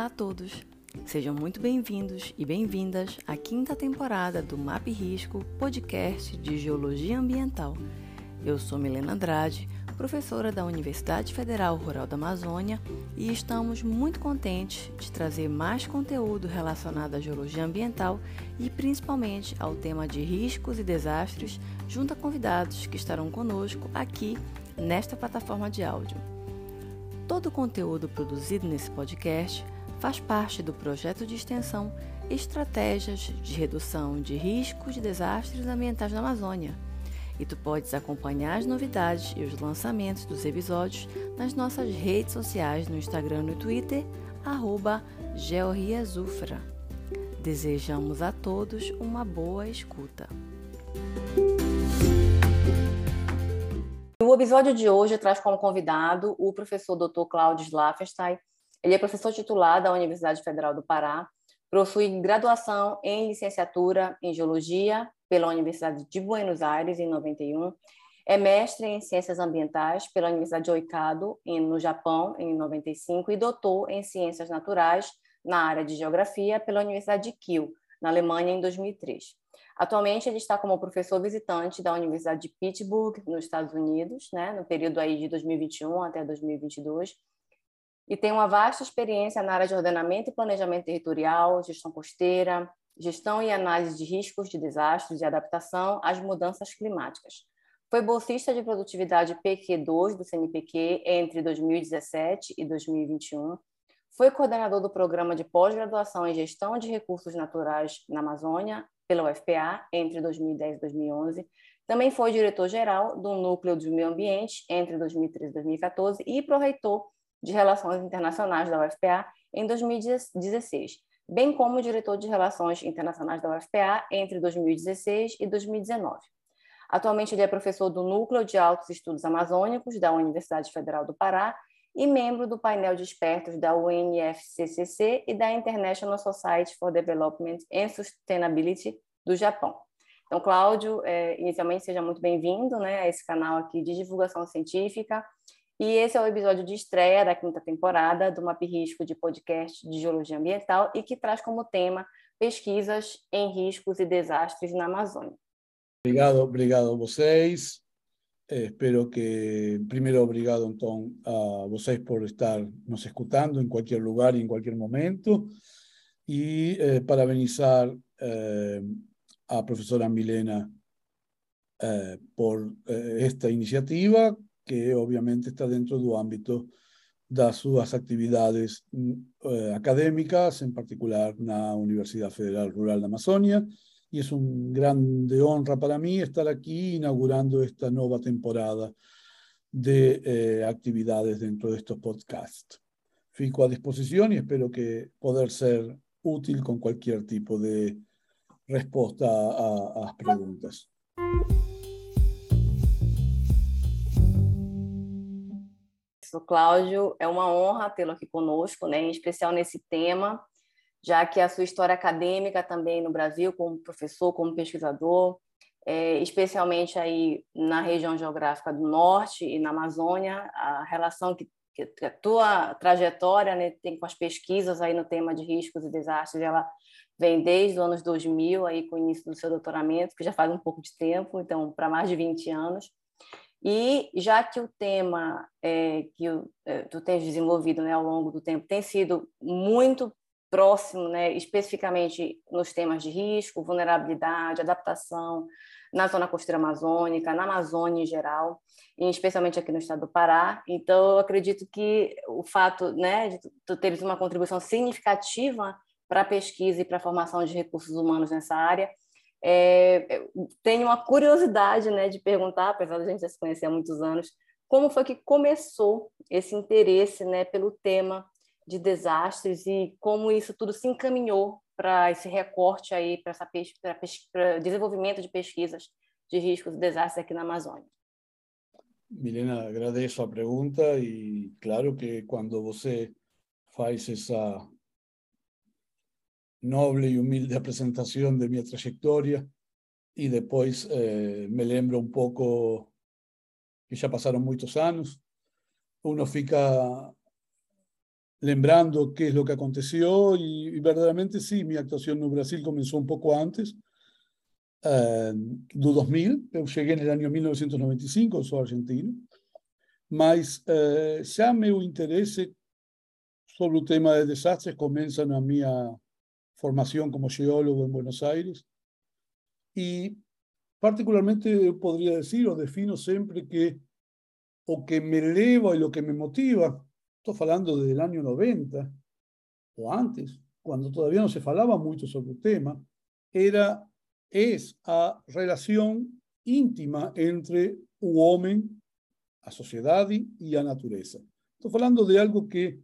Olá a todos! Sejam muito bem-vindos e bem-vindas à quinta temporada do MAP Risco, podcast de Geologia Ambiental. Eu sou Milena Andrade, professora da Universidade Federal Rural da Amazônia, e estamos muito contentes de trazer mais conteúdo relacionado à geologia ambiental e principalmente ao tema de riscos e desastres, junto a convidados que estarão conosco aqui nesta plataforma de áudio. Todo o conteúdo produzido nesse podcast faz parte do projeto de extensão Estratégias de Redução de Riscos de Desastres Ambientais na Amazônia. E tu podes acompanhar as novidades e os lançamentos dos episódios nas nossas redes sociais no Instagram e no Twitter, arroba Georriazufra. Desejamos a todos uma boa escuta. O episódio de hoje traz como convidado o professor Dr. Cláudio Slaffenstein, ele é professor titular da Universidade Federal do Pará, possui graduação em licenciatura em Geologia pela Universidade de Buenos Aires, em 91, é mestre em Ciências Ambientais pela Universidade de Oikado, no Japão, em 95, e doutor em Ciências Naturais na área de Geografia pela Universidade de Kiel, na Alemanha, em 2003. Atualmente, ele está como professor visitante da Universidade de Pittsburgh, nos Estados Unidos, né, no período aí de 2021 até 2022, e tem uma vasta experiência na área de ordenamento e planejamento territorial, gestão costeira, gestão e análise de riscos de desastres e adaptação às mudanças climáticas. Foi bolsista de produtividade PQ2 do CNPq entre 2017 e 2021. Foi coordenador do programa de pós-graduação em gestão de recursos naturais na Amazônia pela UFPA entre 2010 e 2011. Também foi diretor-geral do Núcleo do Meio Ambiente entre 2013 e 2014 e pró-reitor de Relações Internacionais da UFPA em 2016, bem como diretor de Relações Internacionais da UFPA entre 2016 e 2019. Atualmente, ele é professor do Núcleo de Altos Estudos Amazônicos da Universidade Federal do Pará e membro do painel de expertos da UNFCCC e da International Society for Development and Sustainability do Japão. Então, Cláudio, é, inicialmente seja muito bem-vindo né, a esse canal aqui de divulgação científica e esse é o episódio de estreia da quinta temporada do Map Risco de podcast de Geologia Ambiental e que traz como tema pesquisas em riscos e desastres na Amazônia. Obrigado, obrigado a vocês. Eh, espero que, primeiro, obrigado então a vocês por estar nos escutando em qualquer lugar e em qualquer momento. E eh, parabenizar eh, a professora Milena eh, por eh, esta iniciativa que obviamente está dentro do ámbito das suas actividades eh, académicas, en particular na Universidade Federal Rural da Amazônia, e é um grande honra para mim estar aqui inaugurando esta nova temporada de eh, actividades dentro destes podcasts. Fico à disposição e espero que poder ser útil com qualquer tipo de resposta às perguntas. Professor Cláudio. É uma honra tê-lo aqui conosco, né, em especial nesse tema, já que a sua história acadêmica também no Brasil, como professor, como pesquisador, é, especialmente aí na região geográfica do Norte e na Amazônia, a relação que, que a tua trajetória né, tem com as pesquisas aí no tema de riscos e desastres, ela vem desde os anos 2000, aí com o início do seu doutoramento, que já faz um pouco de tempo, então para mais de 20 anos. E já que o tema é, que é, tu tens desenvolvido né, ao longo do tempo tem sido muito próximo, né, especificamente nos temas de risco, vulnerabilidade, adaptação, na zona costeira amazônica, na Amazônia em geral, e especialmente aqui no estado do Pará. Então, eu acredito que o fato né, de tu teres uma contribuição significativa para a pesquisa e para a formação de recursos humanos nessa área é, tenho uma curiosidade né, de perguntar, apesar de a gente já se conhecer há muitos anos, como foi que começou esse interesse né, pelo tema de desastres e como isso tudo se encaminhou para esse recorte aí, para o desenvolvimento de pesquisas de riscos e desastres aqui na Amazônia. Milena, agradeço a pergunta e claro que quando você faz essa noble y humilde presentación de mi trayectoria y después eh, me lembro un poco que ya pasaron muchos años. Uno fica lembrando qué es lo que aconteció y, verdaderamente sí, mi actuación en Brasil comenzó un poco antes, uh, do 2000, eu cheguei no ano 1995, eu sou argentino, mas uh, já meu sobre o tema de desastres começa na minha formación como geólogo en Buenos Aires y particularmente podría decir o defino siempre que o que me eleva y lo que me motiva Estoy hablando desde el año 90 o antes, cuando todavía no se falaba mucho sobre el tema, era, es a relación íntima entre un hombre, a sociedad y a naturaleza. Estoy hablando de algo que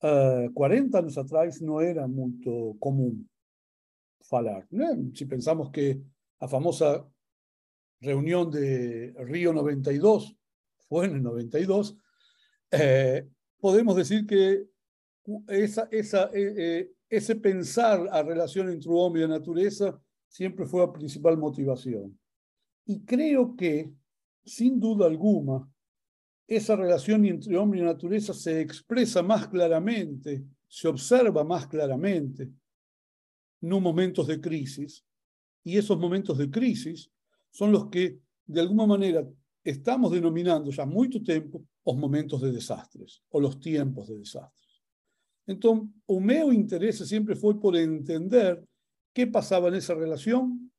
40 años atrás no era muy común falar. Si pensamos que la famosa reunión de Río 92 fue en el 92, eh, podemos decir que eh, eh, ese pensar a relación entre hombre y naturaleza siempre fue la principal motivación. Y creo que, sin duda alguna, esa relación entre hombre y naturaleza se expresa más claramente, se observa más claramente en momentos de crisis. Y esos momentos de crisis son los que, de alguna manera, estamos denominando ya mucho tiempo los momentos de desastres o los tiempos de desastres. Entonces, o meu interés siempre fue por entender qué pasaba en esa relación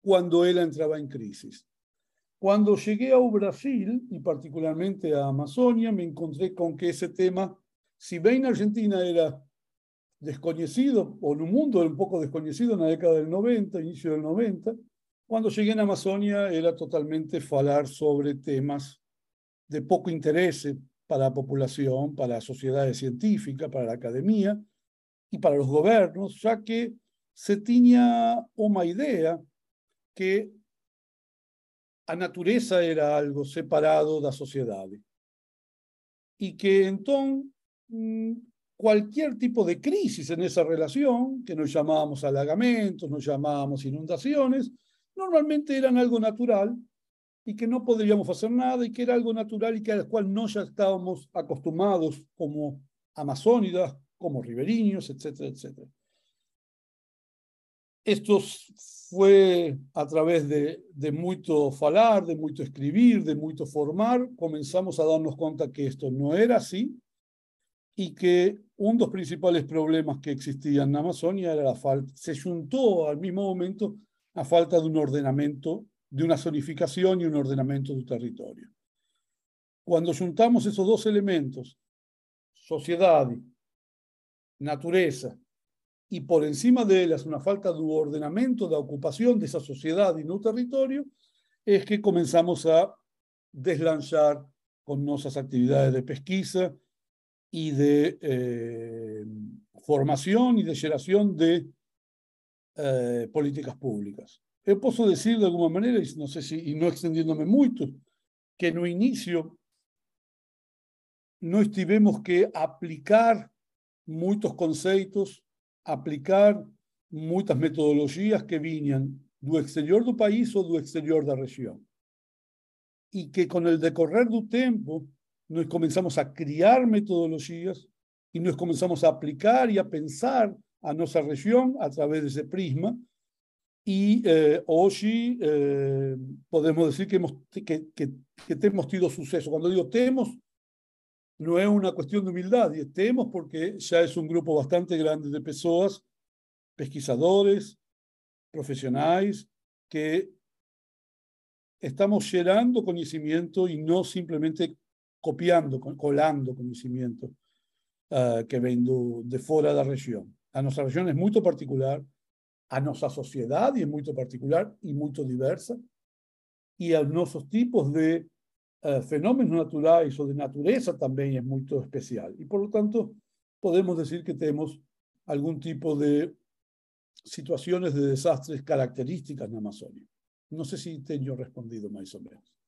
cuando él entraba en crisis. Cuando llegué a Brasil, y particularmente a Amazonia, me encontré con que ese tema, si bien en Argentina era desconocido, o en un mundo era un poco desconocido en la década del 90, inicio del 90, cuando llegué en Amazonia era totalmente falar sobre temas de poco interés para la población, para la sociedad científica, para la academia y para los gobiernos, ya que se tenía una idea que la naturaleza era algo separado de la sociedad y que entonces mm, cualquier tipo de crisis en esa relación, que nos llamábamos halagamientos, nos llamábamos inundaciones, normalmente eran algo natural y que no podríamos hacer nada y que era algo natural y que al cual no ya estábamos acostumbrados como amazónidas, como riberiños, etcétera, etcétera. Esto fue a través de, de mucho falar, de mucho escribir, de mucho formar, comenzamos a darnos cuenta que esto no era así y que uno de los principales problemas que existían en Amazonia era la falta, se juntó al mismo momento a falta de un ordenamiento, de una zonificación y un ordenamiento del territorio. Cuando juntamos esos dos elementos, sociedad, naturaleza, y por encima de ellas una falta de ordenamiento, de ocupación de esa sociedad y no territorio, es que comenzamos a deslanzar con nuestras actividades de pesquisa y de eh, formación y de generación de eh, políticas públicas. Yo puedo decir de alguna manera, y no sé si, y no extendiéndome mucho, que en un inicio no estivemos que aplicar muchos conceptos, aplicar muchas metodologías que vinían del exterior del país o del exterior de la región. Y que con el decorrer del tiempo nos comenzamos a criar metodologías y nos comenzamos a aplicar y a pensar a nuestra región a través de ese prisma. Y eh, hoy eh, podemos decir que, hemos, que, que, que hemos tenido suceso. Cuando digo tenemos, no es una cuestión de humildad, y tenemos porque ya es un grupo bastante grande de personas, pesquisadores, profesionales, que estamos llenando conocimiento y no simplemente copiando, colando conocimiento uh, que ven de, fuera de la región. A nuestra región es muy particular, a nuestra sociedad es muy particular y muy diversa, y a nuestros tipos de uh, fenómenos naturales o de naturaleza también es muy especial. Y por lo tanto, podemos decir que tenemos algún tipo de situaciones de desastres características en Amazonia. Não sei se tenho respondido mais ou menos.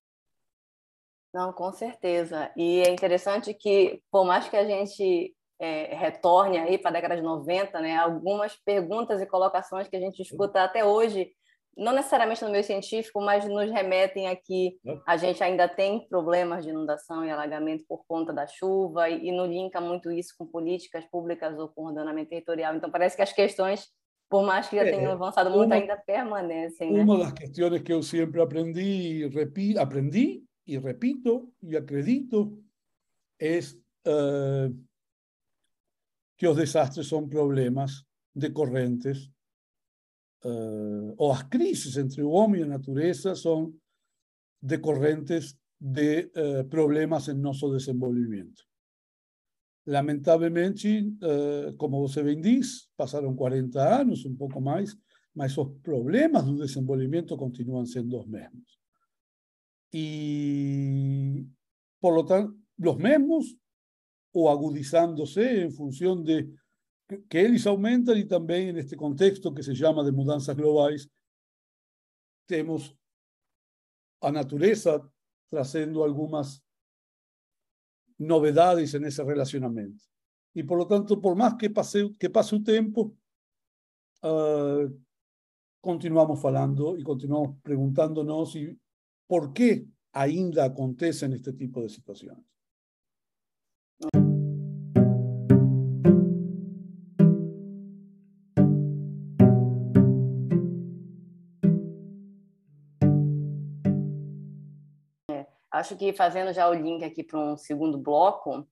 Não, com certeza. E é interessante que, por mais que a gente é, retorne aí para a década de 90, né, algumas perguntas e colocações que a gente escuta até hoje não necessariamente no meio científico, mas nos remetem aqui. A gente ainda tem problemas de inundação e alagamento por conta da chuva, e, e não linka muito isso com políticas públicas ou com ordenamento territorial. Então, parece que as questões, por mais que já tenham avançado muito, uma, ainda permanecem. Né? Uma das questões que eu sempre aprendi, repi, aprendi e repito e acredito é uh, que os desastres são problemas decorrentes uh, ou as crises entre o homem e a natureza são decorrentes de uh, problemas em nosso desenvolvimento. Lamentavelmente, uh, como você bem diz, passaram 40 anos, um pouco mais, mas os problemas do desenvolvimento continuam sendo os mesmos. E, por lo tanto, os mesmos ou agudizándose em função de que eles aumentan y también en este contexto que se llama de mudanzas globales, tenemos a natureza trazendo algunas novedades en ese relacionamiento. Y por lo tanto, por más que pase, que pase tiempo, uh, continuamos falando y continuamos preguntándonos y por qué ainda acontecen este tipo de situaciones. Acho que fazendo já o link aqui para um segundo bloco,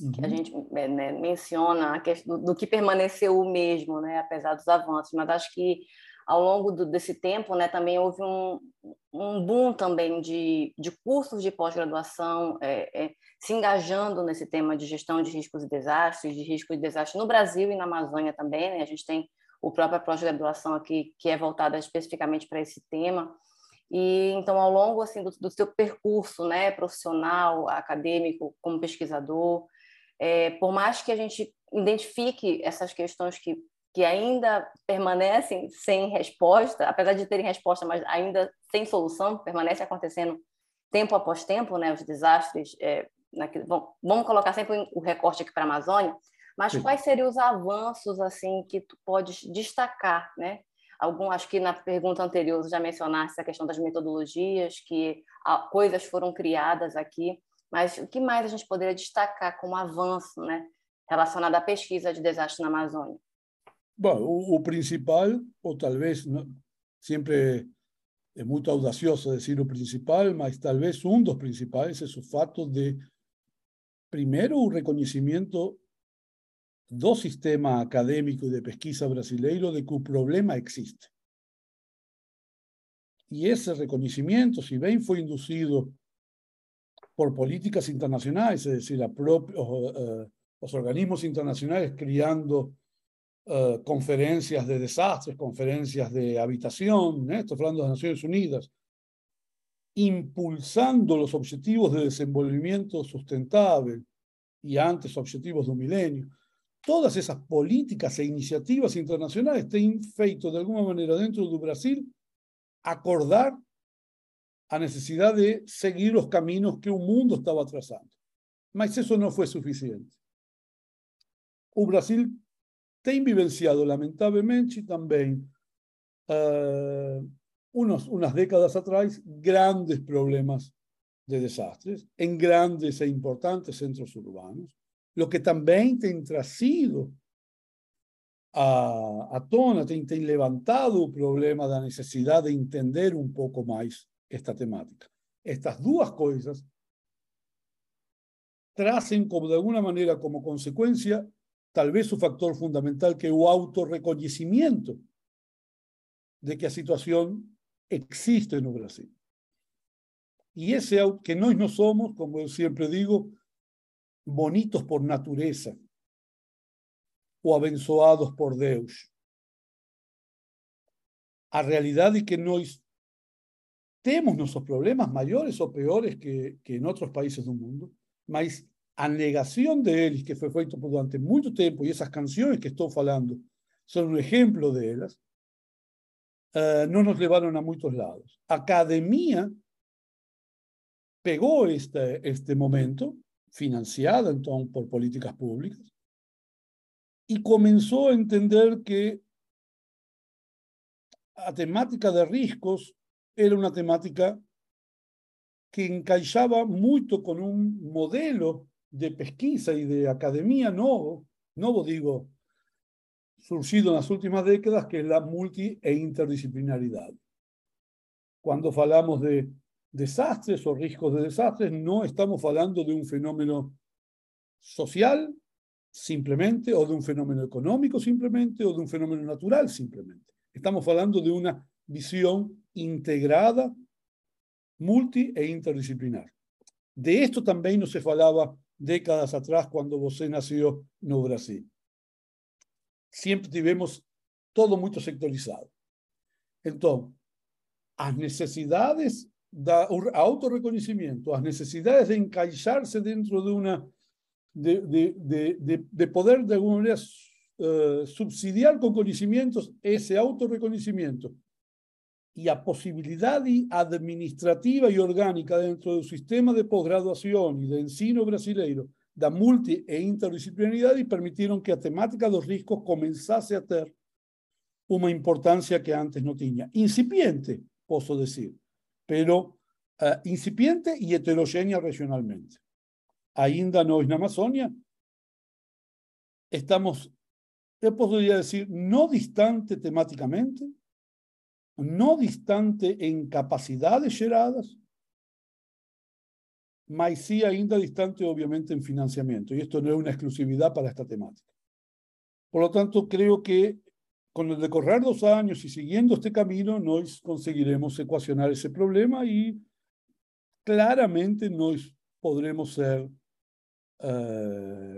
uhum. que a gente é, né, menciona a questão do, do, que permaneceu o mesmo, né, apesar dos avanços, mas acho que ao longo do, desse tempo, né, também houve um, um boom também de, de cursos de pós-graduação é, é, se engajando nesse tema de gestão de riscos e desastres, de riscos de desastres no Brasil e na Amazônia também. Né? A gente tem o próprio pós-graduação aqui que é voltada especificamente para esse tema. E então, ao longo assim do, do seu percurso, né, profissional, acadêmico, como pesquisador, é, por mais que a gente identifique essas questões que que ainda permanecem sem resposta, apesar de terem resposta, mas ainda sem solução, permanece acontecendo tempo após tempo, né, os desastres. É, bom, vamos colocar sempre o recorte aqui para a Amazônia, mas Sim. quais seriam os avanços assim que tu podes destacar, né, Algum, acho que na pergunta anterior já mencionaste a questão das metodologias, que coisas foram criadas aqui, mas o que mais a gente poderia destacar como avanço né, relacionado à pesquisa de desastre na Amazônia? Bom, o, o principal, ou talvez não, sempre é muito audacioso dizer o principal, mas talvez um dos principais é o fato de, primeiro, o reconhecimento dos sistemas académicos y de pesquisa brasileiro de que el problema existe. Y ese reconocimiento, si bien fue inducido por políticas internacionales, es decir, eh, los organismos internacionales creando eh, conferencias de desastres, conferencias de habitación, ¿eh? estoy hablando de las Naciones Unidas, impulsando los objetivos de desenvolvimiento sustentable y antes objetivos de un milenio, todas esas políticas e iniciativas internacionales têm feito, de alguma maneira, dentro do Brasil, acordar a necessidade de seguir os caminhos que o mundo estava traçando. Mas isso não foi suficiente. O Brasil tem vivenciado, lamentavelmente, também, uh, unos, unas décadas atrás, grandes problemas de desastres em grandes e importantes centros urbanos lo que también tem trazido a, a tona, tem, tem levantado o problema da necessidade de entender um pouco mais esta temática. Estas duas coisas trazem como de alguma maneira como consequência talvez o factor fundamental que é o autorreconhecimento de que a situação existe no Brasil. E esse que nós não somos, como eu sempre digo, bonitos por natureza o abençoados por Deus. A realidade é que nós temos nossos problemas maiores ou piores que, que em outros países do mundo, mas a negação deles, que foi feita durante muito tempo, e essas canções que estou falando são um exemplo delas, uh, não nos levaram a muitos lados. Academia pegou este, este momento financiada entonces por políticas públicas, y comenzó a entender que a temática de riscos era una temática que encaixaba mucho con un modelo de pesquisa y de academia nuevo, nuevo digo, surgido en las últimas décadas, que es la multi e interdisciplinaridad. Cuando hablamos de desastres o riesgos de desastres, no estamos hablando de un fenómeno social simplemente, o de un fenómeno económico simplemente, o de un fenómeno natural simplemente. Estamos hablando de una visión integrada, multi e interdisciplinar. De esto también no se falaba décadas atrás cuando você nació no Brasil. Siempre tivemos todo muy sectorizado. Entonces, las necesidades da autorreconocimiento, las necesidades de encaixarse dentro de una de, de, de, de poder de alguna manera uh, subsidiar con conocimientos ese autorreconocimiento y a posibilidad administrativa y orgánica dentro del sistema de posgraduación y de ensino brasileiro da multi e interdisciplinaridad y permitieron que la temática de los riesgos comenzase a tener una importancia que antes no tenía. Incipiente, puedo decir, pero uh, incipiente y heterogénea regionalmente. Ainda no en Amazonia, estamos, yo podría decir, no distante temáticamente, no distante en capacidades geradas, mas sí ainda distante obviamente en financiamiento. Y esto no es una exclusividad para esta temática. Por lo tanto, creo que con el decorrer dos años y siguiendo este camino, nos conseguiremos ecuacionar ese problema y claramente nos podremos eh,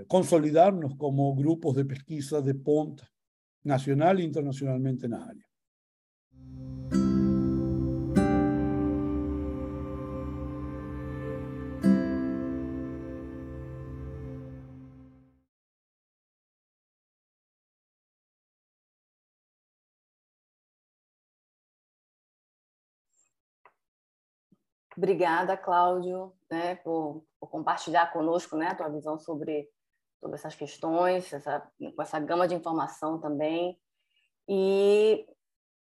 consolidarnos como grupos de pesquisa de punta, nacional e internacionalmente en área. Obrigada, Cláudio, né, por, por, compartilhar conosco né, a tua visão sobre, sobre essas questões, essa, com essa gama de informação também. E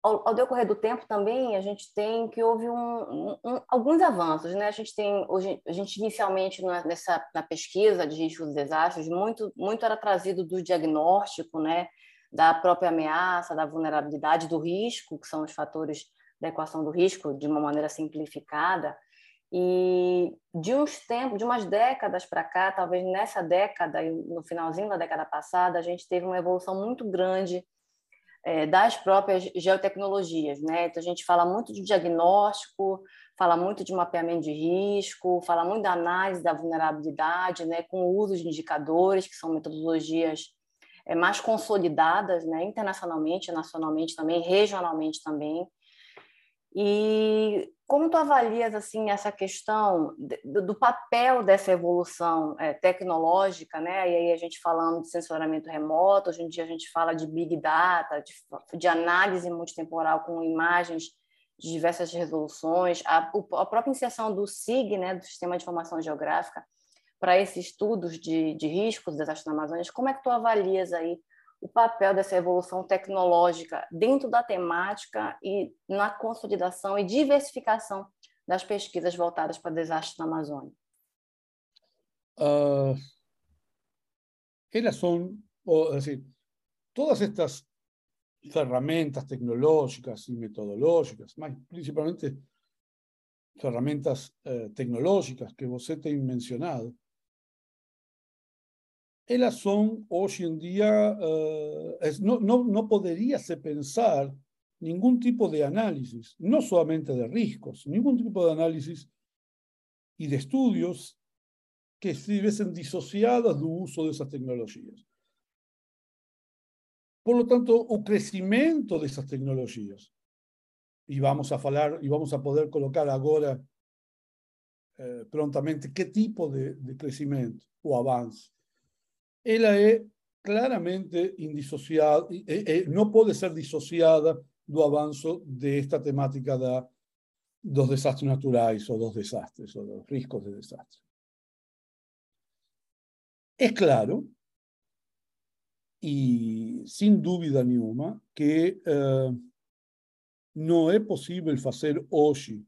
ao, ao, decorrer do tempo também a gente tem que houve um, um, alguns avanços, né? A gente tem hoje, a gente inicialmente nessa na pesquisa de riscos e desastres muito muito era trazido do diagnóstico, né? Da própria ameaça, da vulnerabilidade, do risco, que são os fatores da equação do risco de uma maneira simplificada. E de uns tempos, de umas décadas para cá, talvez nessa década e no finalzinho da década passada, a gente teve uma evolução muito grande é, das próprias geotecnologias, né? Então a gente fala muito de diagnóstico, fala muito de mapeamento de risco, fala muito da análise da vulnerabilidade, né? Com o uso de indicadores, que são metodologias é, mais consolidadas, né? Internacionalmente, nacionalmente também, regionalmente também. E como tu avalias assim essa questão do, do papel dessa evolução é, tecnológica, né? E aí a gente falando de sensoramento remoto, hoje em dia a gente fala de big data, de, de análise multitemporal com imagens de diversas resoluções, a, a própria inserção do SIG, né, do Sistema de Informação Geográfica, para esses estudos de, de riscos dos desastres na Amazônia. Como é que tu avalias aí o papel dessa evolução tecnológica dentro da temática e na consolidação e diversificação das pesquisas voltadas para desastres na Amazônia? Uh, elas são, assim, todas estas ferramentas tecnológicas e metodológicas, mas principalmente ferramentas eh, tecnológicas que você tem mencionado, ellas son hoy en día, eh, no, no, no podría se pensar ningún tipo de análisis, no solamente de riesgos, ningún tipo de análisis y de estudios que estuviesen disociados del uso de esas tecnologías. Por lo tanto, el crecimiento de esas tecnologías, y vamos a hablar y vamos a poder colocar ahora eh, prontamente qué tipo de, de crecimiento o avance ella es claramente indisociada, eh, eh, no puede ser disociada del avance de esta temática de los desastres naturales o dos desastres o los riesgos de desastre. Es claro, y sin duda ninguna, que eh, não é possível fazer hoje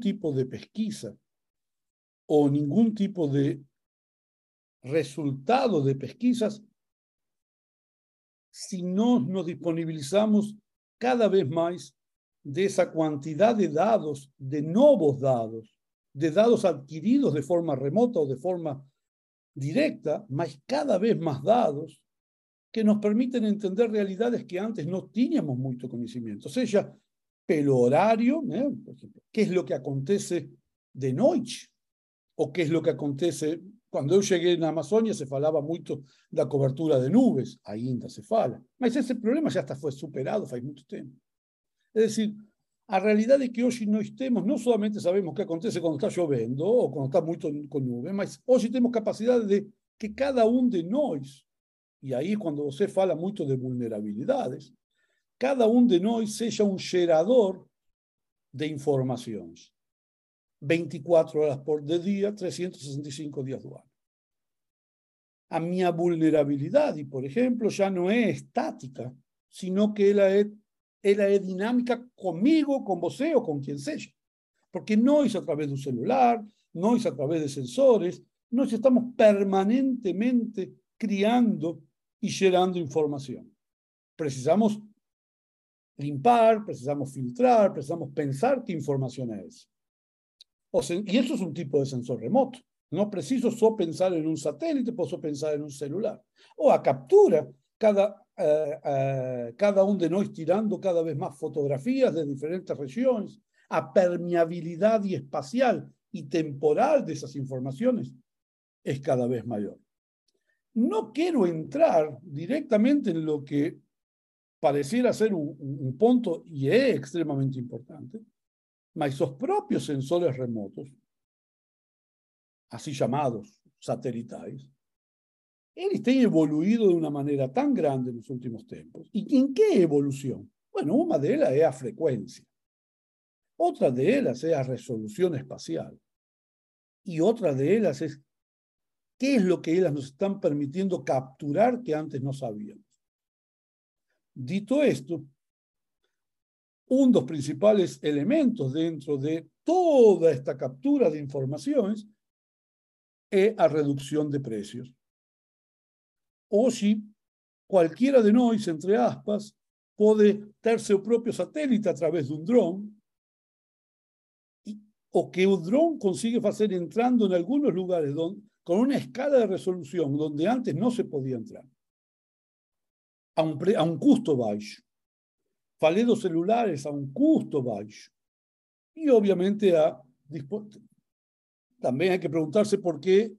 tipo de pesquisa ou nenhum tipo de resultado de pesquisas si no nos disponibilizamos cada vez más de esa cantidad de dados, de nuevos dados, de dados adquiridos de forma remota o de forma directa, más cada vez más dados que nos permiten entender realidades que antes no teníamos mucho conocimiento. O sea, pelo horario, ¿eh? qué es lo que acontece de noche o qué es lo que acontece cuando yo llegué en Amazonia se falaba mucho la cobertura de nubes, ainda se fala, mas ese problema ya hasta fue superado hace mucho tiempo. Es decir, a realidad de que hoy no estemos, no solamente sabemos qué acontece cuando está lloviendo o cuando está muy con nubes, mas hoy tenemos capacidad de que cada uno de nosotros, y ahí cuando usted fala mucho de vulnerabilidades, cada uno de nosotros sea un gerador de informaciones. 24 horas por día, 365 días ano. A minha vulnerabilidade, por exemplo, já não é estática, sino que ela é, ela é dinâmica comigo, com você ou com quem seja. Porque nós, através do celular, nós, através de sensores, nós estamos permanentemente criando e gerando informação. Precisamos limpar, precisamos filtrar, precisamos pensar que informação é essa. y eso es un tipo de sensor remoto. No preciso solo pensar en un satélite, puedo pensar en un celular. O a captura, cada, eh, cada uno de nosotros tirando cada vez más fotografías de diferentes regiones, a permeabilidad y espacial y temporal de esas informaciones es cada vez mayor. No quiero entrar directamente en lo que pareciera ser un, un punto y es extremadamente importante, mas los propios sensores remotos, así llamados satelitales, eles têm evoluído de una manera tan grande en los últimos tiempos. ¿Y en qué evolución? Bueno, una de ellas es la frecuencia. Otra de ellas es la resolución espacial. Y otra de ellas es qué es lo que ellas nos están permitiendo capturar que antes no sabíamos. Dito esto, un dos principales elementos dentro de toda esta captura de informaciones es la reducción de precios. O si cualquiera de nosotros, entre aspas, puede tener su propio satélite a través de un dron, o que un dron consigue hacer entrando en algunos lugares donde, con una escala de resolución donde antes no se podía entrar, a un, a un. Falei dos celulares a un custo bajo. Y obviamente a, hay que preguntarse por qué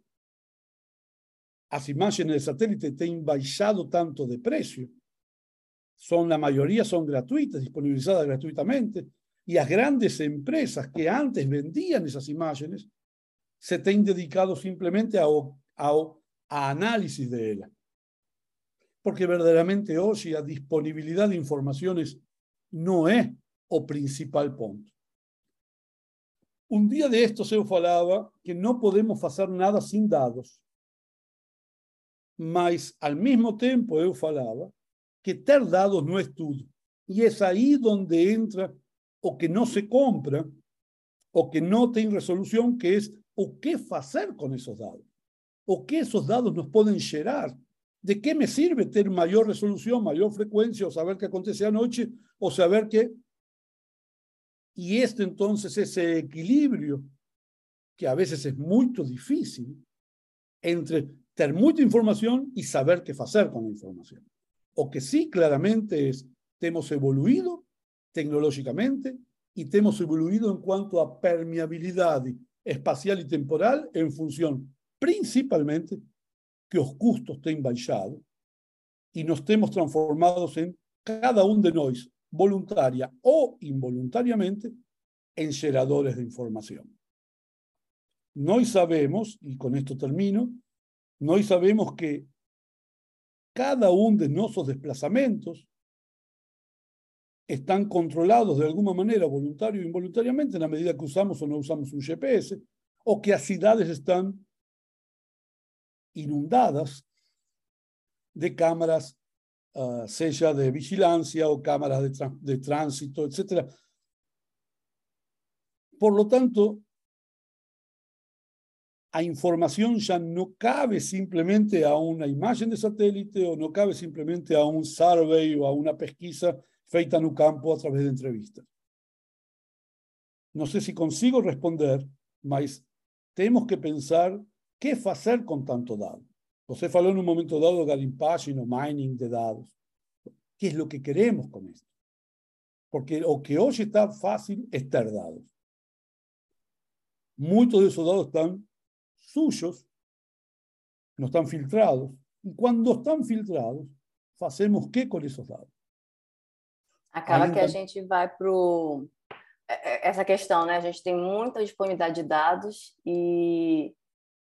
las imágenes de satélite tienen bajado tanto de precio. Son, la mayoría son gratuitas, disponibilizadas gratuitamente, y las grandes empresas que antes vendían esas imágenes se han dedicado simplemente a, a, a análisis de ellas. Porque verdaderamente hoy la disponibilidad de informaciones no es o principal punto. Un día de esto se falaba que no podemos hacer nada sin dados. Mas, al mismo tiempo, eu falaba que ter dados no es todo. Y es ahí donde entra o que no se compra o que no tiene resolución, que es o qué hacer con esos dados. O qué esos dados nos pueden generar ¿De qué me sirve tener mayor resolución, mayor frecuencia, o saber qué acontece anoche, o saber qué? Y esto entonces, ese equilibrio, que a veces es muy difícil, entre tener mucha información y saber qué hacer con la información. O que sí, claramente es, hemos evoluido tecnológicamente y hemos evoluido en cuanto a permeabilidad espacial y temporal en función principalmente que los custos estén baixado y nos estemos transformados en cada uno de nosotros, voluntaria o involuntariamente, en generadores de información. Nosotros sabemos, y con esto termino, nosotros sabemos que cada uno de nuestros desplazamientos están controlados de alguna manera, voluntario o involuntariamente, en la medida que usamos o no usamos un GPS, o que las ciudades están inundadas de cámaras uh, de vigilancia o cámaras de, de tránsito, etc. Por lo tanto, a información ya no cabe simplemente a una imagen de satélite o no cabe simplemente a un survey o a una pesquisa feita no campo a través de entrevistas. No sé si consigo responder, mas tenemos que pensar qué hacer con tanto dado. Você falou en un momento dado garimpagem o mining de dados. ¿Qué es lo que queremos con esto? Porque lo que hoy está fácil es ter dados. Muchos de esos dados están suyos, no están filtrados. Y cuando están filtrados, hacemos qué con esos dados? Acaba Ainda... que a gente vai para essa questão, né? A gente tem muita disponibilidade de dados e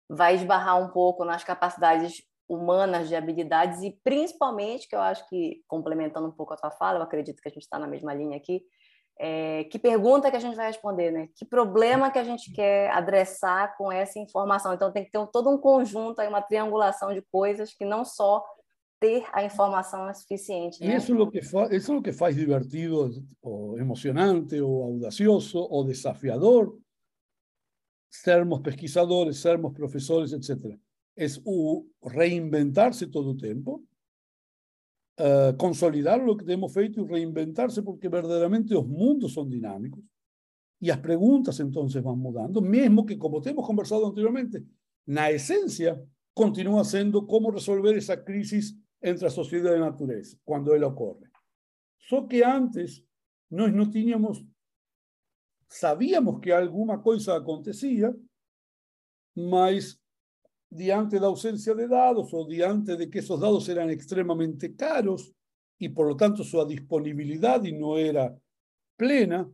vai esbarrar um pouco nas capacidades humanas de habilidades e principalmente, que eu acho que, complementando um pouco a tua fala, eu acredito que a gente está na mesma linha aqui, é, que pergunta que a gente vai responder, né? Que problema que a gente quer adressar com essa informação? Então tem que ter todo um conjunto, aí, uma triangulação de coisas que não só ter a informação é suficiente. Né? Isso é o que faz, isso é o que faz divertido, ou emocionante, ou audacioso, ou desafiador sermos pesquisadores, sermos profesores, etc. Es reinventarse todo el tiempo, uh, consolidar lo que hemos feito y reinventarse porque verdaderamente los mundos son dinámicos y las preguntas entonces van mudando, mismo que como te hemos conversado anteriormente, la esencia continúa siendo cómo resolver esa crisis entre la sociedad y la naturaleza cuando él ocurre. Só que antes nós no teníamos sabíamos que alguna cosa acontecía, mas diante la ausencia de dados o diante de que esos dados eran extremadamente caros y por lo tanto su disponibilidad y no era plena,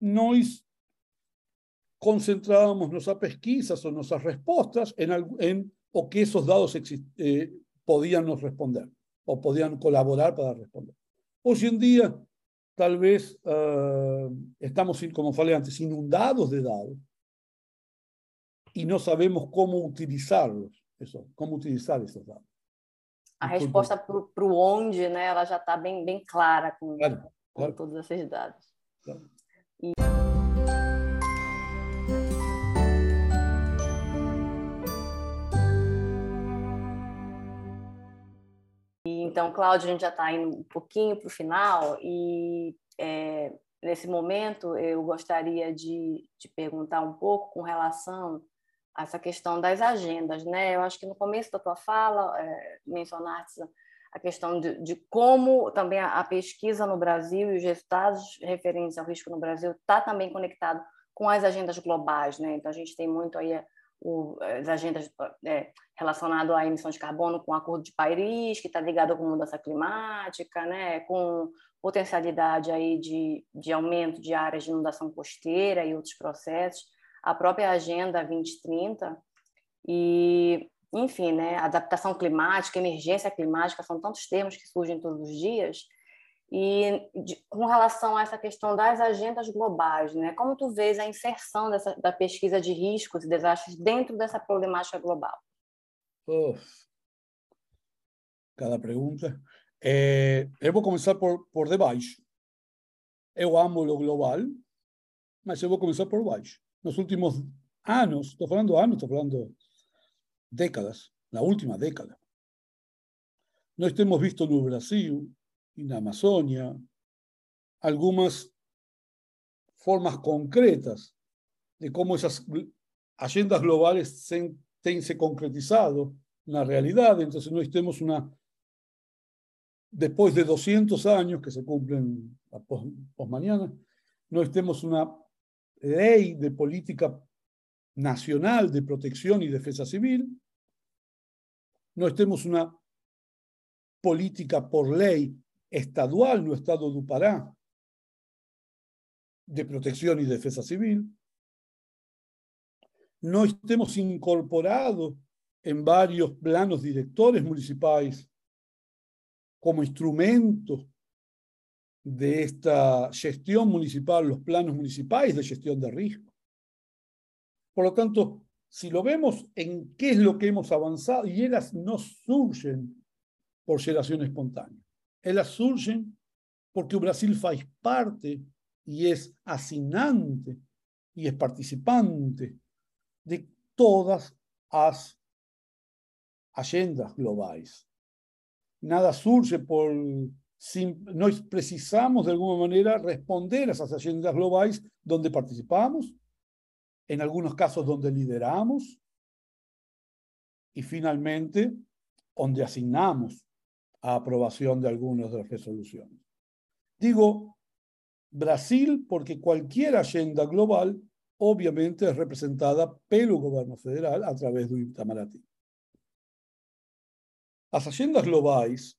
nos concentrábamos nuestras pesquisas o nuestras respuestas en, o que esos dados eh, podían nos responder o podían colaborar para responder. Hoy en día tal vez uh, estamos, como falei antes, inundados de dados e não sabemos como utilizá-los, como utilizar esses dados. A resposta para o onde, né, ela já está bem, bem clara com, claro, com claro. todos esses dados. Claro. Então, Cláudia, a gente já está indo um pouquinho para o final e é, nesse momento eu gostaria de te perguntar um pouco com relação a essa questão das agendas, né? Eu acho que no começo da tua fala é, mencionaste a questão de, de como também a, a, pesquisa no Brasil e os resultados referentes ao risco no Brasil está também conectado com as agendas globais, né? Então a gente tem muito aí o, as agendas é, relacionadas à emissão de carbono com o Acordo de Paris, que está ligado com mudança climática, né, com potencialidade aí de, de aumento de áreas de inundação costeira e outros processos, a própria Agenda 2030 e, enfim, né, adaptação climática, emergência climática, são tantos termos que surgem todos os dias, e de, com relação a essa questão das agendas globais, né? Como tu vês a inserção dessa, da pesquisa de riscos e desastres dentro dessa problemática global? Cada pergunta. É, eu vou começar por, por debaixo. Eu amo o global, mas eu vou começar por baixo. Nos últimos anos, estou falando anos, estou falando décadas, na última década, nós temos visto no Brasil en la Amazonia, algunas formas concretas de cómo esas agendas globales se, se concretizado en la realidad. Entonces, no estemos una, después de 200 años que se cumplen a pos, mañana, no estemos una ley de política nacional de protección y defensa civil, no estemos una política por ley estadual no Estado do Pará de protección y defensa civil, no estemos incorporados en varios planos directores municipales como instrumento de esta gestión municipal, los planos municipales de gestión de riesgo. Por lo tanto, si lo vemos en qué es lo que hemos avanzado, y ellas no surgen por geración espontánea. Elas surgen porque Brasil faz parte y es asignante y es participante de todas las agendas globales. Nada surge por... Nós precisamos, de alguna manera, responder a esas agendas globales donde participamos, en algunos casos donde lideramos, y finalmente, donde asignamos a aprobación de algunas de las resoluciones. Digo Brasil porque cualquier agenda global obviamente es representada pelo gobierno federal a través do Itamaraty. Las agendas globales,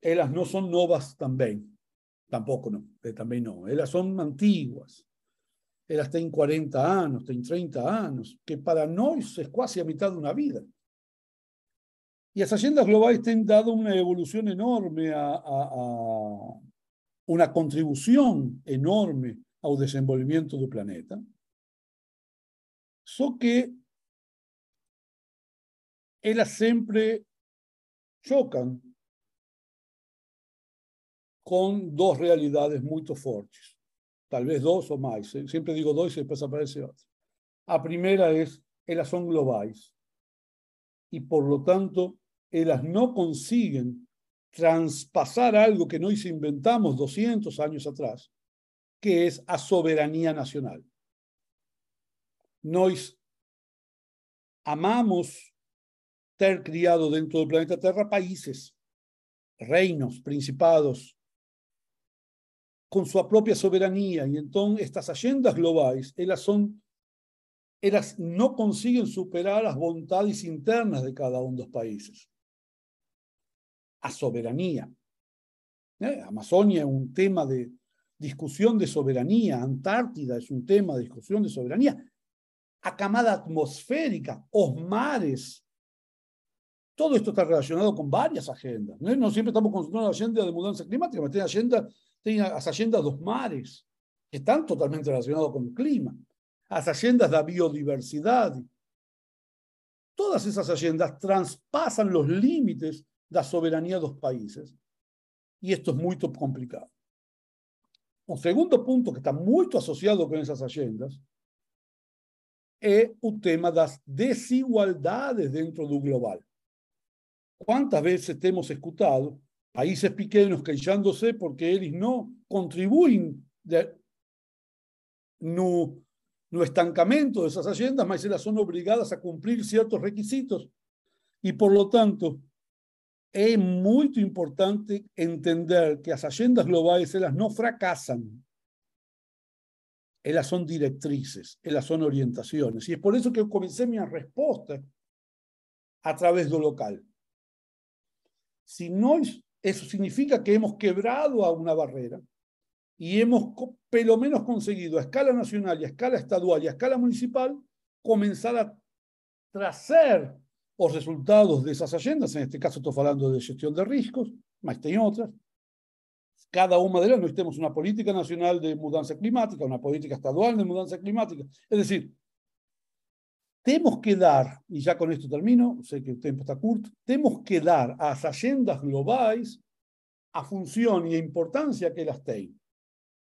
ellas no son novas también, tampoco no, eh, también no, ellas son antiguas. Ellas tienen 40 años, tienen 30 años, que para nosotros es casi a mitad de una vida. Y las agendas globales han dado una evolución enorme a, una contribución enorme al desenvolvimiento del planeta, só que ellas siempre chocan con dos realidades muy fuertes, tal vez dos o más, siempre digo dos y después aparece otra. La primera es, ellas son globales. Y por lo tanto ellas no consiguen traspasar algo que nos inventamos 200 años atrás, que es a soberanía nacional. Nos amamos ter criado dentro del planeta Tierra países, reinos, principados, con su propia soberanía. Y entonces estas agendas globales, ellas son, ellas no consiguen superar las voluntades internas de cada uno de los países a soberanía. ¿Eh? Amazonia es un tema de discusión de soberanía, Antártida es un tema de discusión de soberanía, a camada atmosférica, os mares. Todo esto está relacionado con varias agendas. No, siempre estamos consultando la agenda de mudanza climática, pero tiene agenda, tiene las agendas dos mares, que están totalmente relacionadas con el clima, las agendas de la biodiversidad. Todas esas agendas traspasan los límites la soberanía de los países. Y esto es muy complicado. Un segundo punto que está muy asociado con esas agendas es el tema de las desigualdades dentro del global. ¿Cuántas veces hemos escuchado países pequeños quejándose porque ellos no contribuyen no, no estancamiento de esas agendas, mas ellas son obligadas a cumplir ciertos requisitos y por lo tanto es muy importante entender que las agendas globales ellas no fracasan. Ellas son directrices, ellas son orientaciones. Y es por eso que comencé mi respuesta a través de lo local. Si no, eso significa que hemos quebrado a una barrera y hemos, pelo menos, conseguido a escala nacional a escala estadual y a escala municipal comenzar a tracer los resultados de esas agendas, en este caso estoy hablando de gestión de riesgos, más hay otras. Cada una de ellas no tenemos una política nacional de mudanza climática, una política estadual de mudanza climática. Es decir, tenemos que dar, y ya con esto termino, sé que el tiempo está corto, tenemos que dar a las agendas globales a función y a importancia que las tienen.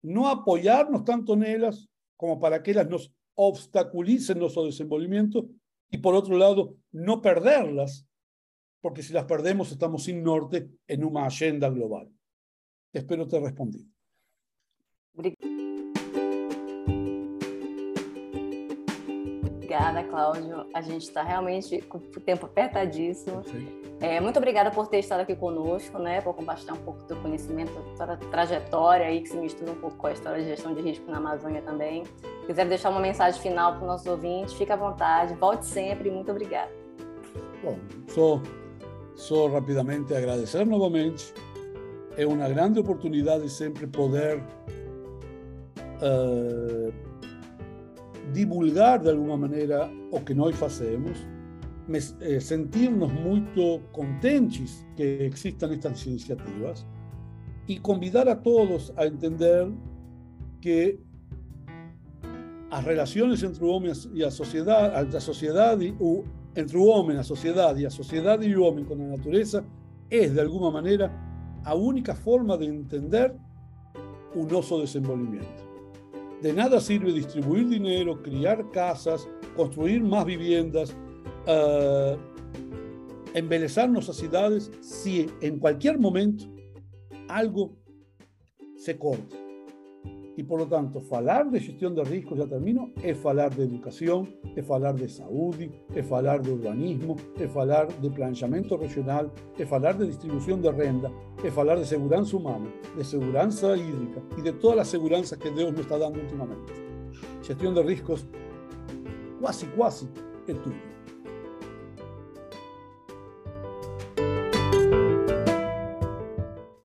No apoyarnos tanto en ellas como para que ellas nos obstaculicen nuestro desenvolvimiento y por otro lado, no perderlas, porque si las perdemos estamos sin norte en una agenda global. Espero te respondí. Obrigada, Cláudio. A gente está realmente com o tempo apertadíssimo. É, muito obrigada por ter estado aqui conosco, né, por compartilhar um pouco do teu conhecimento, da tua trajetória aí, que se mistura um pouco com a história de gestão de risco na Amazônia também. Se quiser deixar uma mensagem final para os nossos ouvintes, fique à vontade, volte sempre. Muito obrigada. Bom, só, só rapidamente agradecer novamente. É uma grande oportunidade sempre poder uh, divulgar de alguma maneira o que nós fazemos, eh, sentirnos muito contentes que existam estas iniciativas e convidar a todos a entender que as relações entre o homem e a sociedade, a sociedade o, entre o homem, a sociedade e a sociedade e o homem com a natureza de alguna manera a única forma de entender un oso desenvolvimiento. De nada sirve distribuir dinero, criar casas, construir más viviendas, uh, embelezarnos a ciudades si en cualquier momento algo se corta. Y por lo tanto, falar de gestión de riscos, ya termino, es falar de educación, es falar de salud, es falar de urbanismo, es falar de planejamiento regional, es falar de distribución de renda, es falar de seguridad humana, de seguridad hídrica y de todas las seguridades que Dios nos está dando últimamente. Gestión de riscos, cuasi, cuasi, es tuyo.